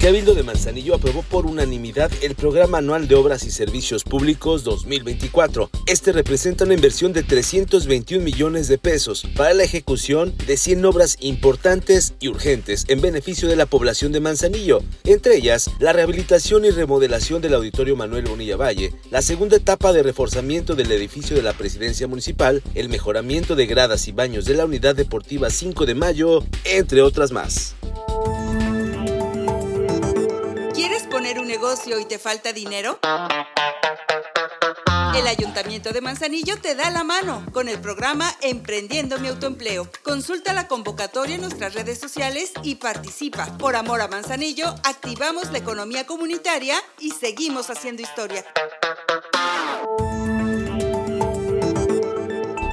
Cabildo de Manzanillo aprobó por unanimidad el Programa Anual de Obras y Servicios Públicos 2024. Este representa una inversión de 321 millones de pesos para la ejecución de 100 obras importantes y urgentes en beneficio de la población de Manzanillo, entre ellas la rehabilitación y remodelación del Auditorio Manuel Bonilla Valle, la segunda etapa de reforzamiento del edificio de la Presidencia Municipal, el mejoramiento de gradas y baños de la Unidad Deportiva 5 de Mayo, entre otras más. Un negocio y te falta dinero? El Ayuntamiento de Manzanillo te da la mano con el programa Emprendiendo mi autoempleo. Consulta la convocatoria en nuestras redes sociales y participa. Por amor a Manzanillo, activamos la economía comunitaria y seguimos haciendo historia.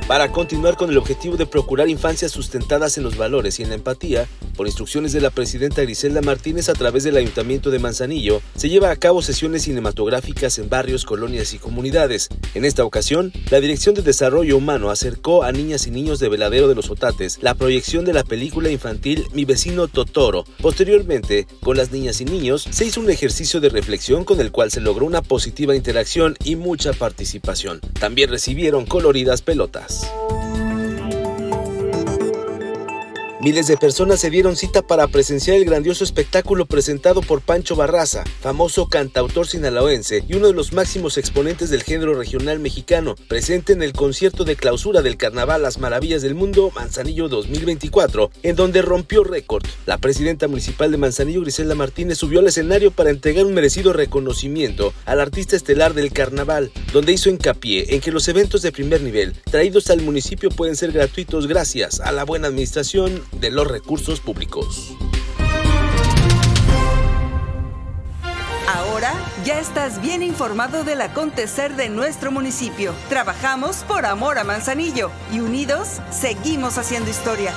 Para continuar con el objetivo de procurar infancias sustentadas en los valores y en la empatía, por instrucciones de la presidenta Griselda Martínez a través del Ayuntamiento de Manzanillo, se lleva a cabo sesiones cinematográficas en barrios, colonias y comunidades. En esta ocasión, la Dirección de Desarrollo Humano acercó a niñas y niños de Veladero de los Otates la proyección de la película infantil Mi vecino Totoro. Posteriormente, con las niñas y niños, se hizo un ejercicio de reflexión con el cual se logró una positiva interacción y mucha participación. También recibieron coloridas pelotas. Peace. Miles de personas se dieron cita para presenciar el grandioso espectáculo presentado por Pancho Barraza, famoso cantautor sinaloense y uno de los máximos exponentes del género regional mexicano, presente en el concierto de clausura del Carnaval Las Maravillas del Mundo Manzanillo 2024, en donde rompió récord. La presidenta municipal de Manzanillo, Griselda Martínez, subió al escenario para entregar un merecido reconocimiento al artista estelar del carnaval, donde hizo hincapié en que los eventos de primer nivel traídos al municipio pueden ser gratuitos gracias a la buena administración de los recursos públicos. Ahora ya estás bien informado del acontecer de nuestro municipio. Trabajamos por amor a Manzanillo y unidos seguimos haciendo historia.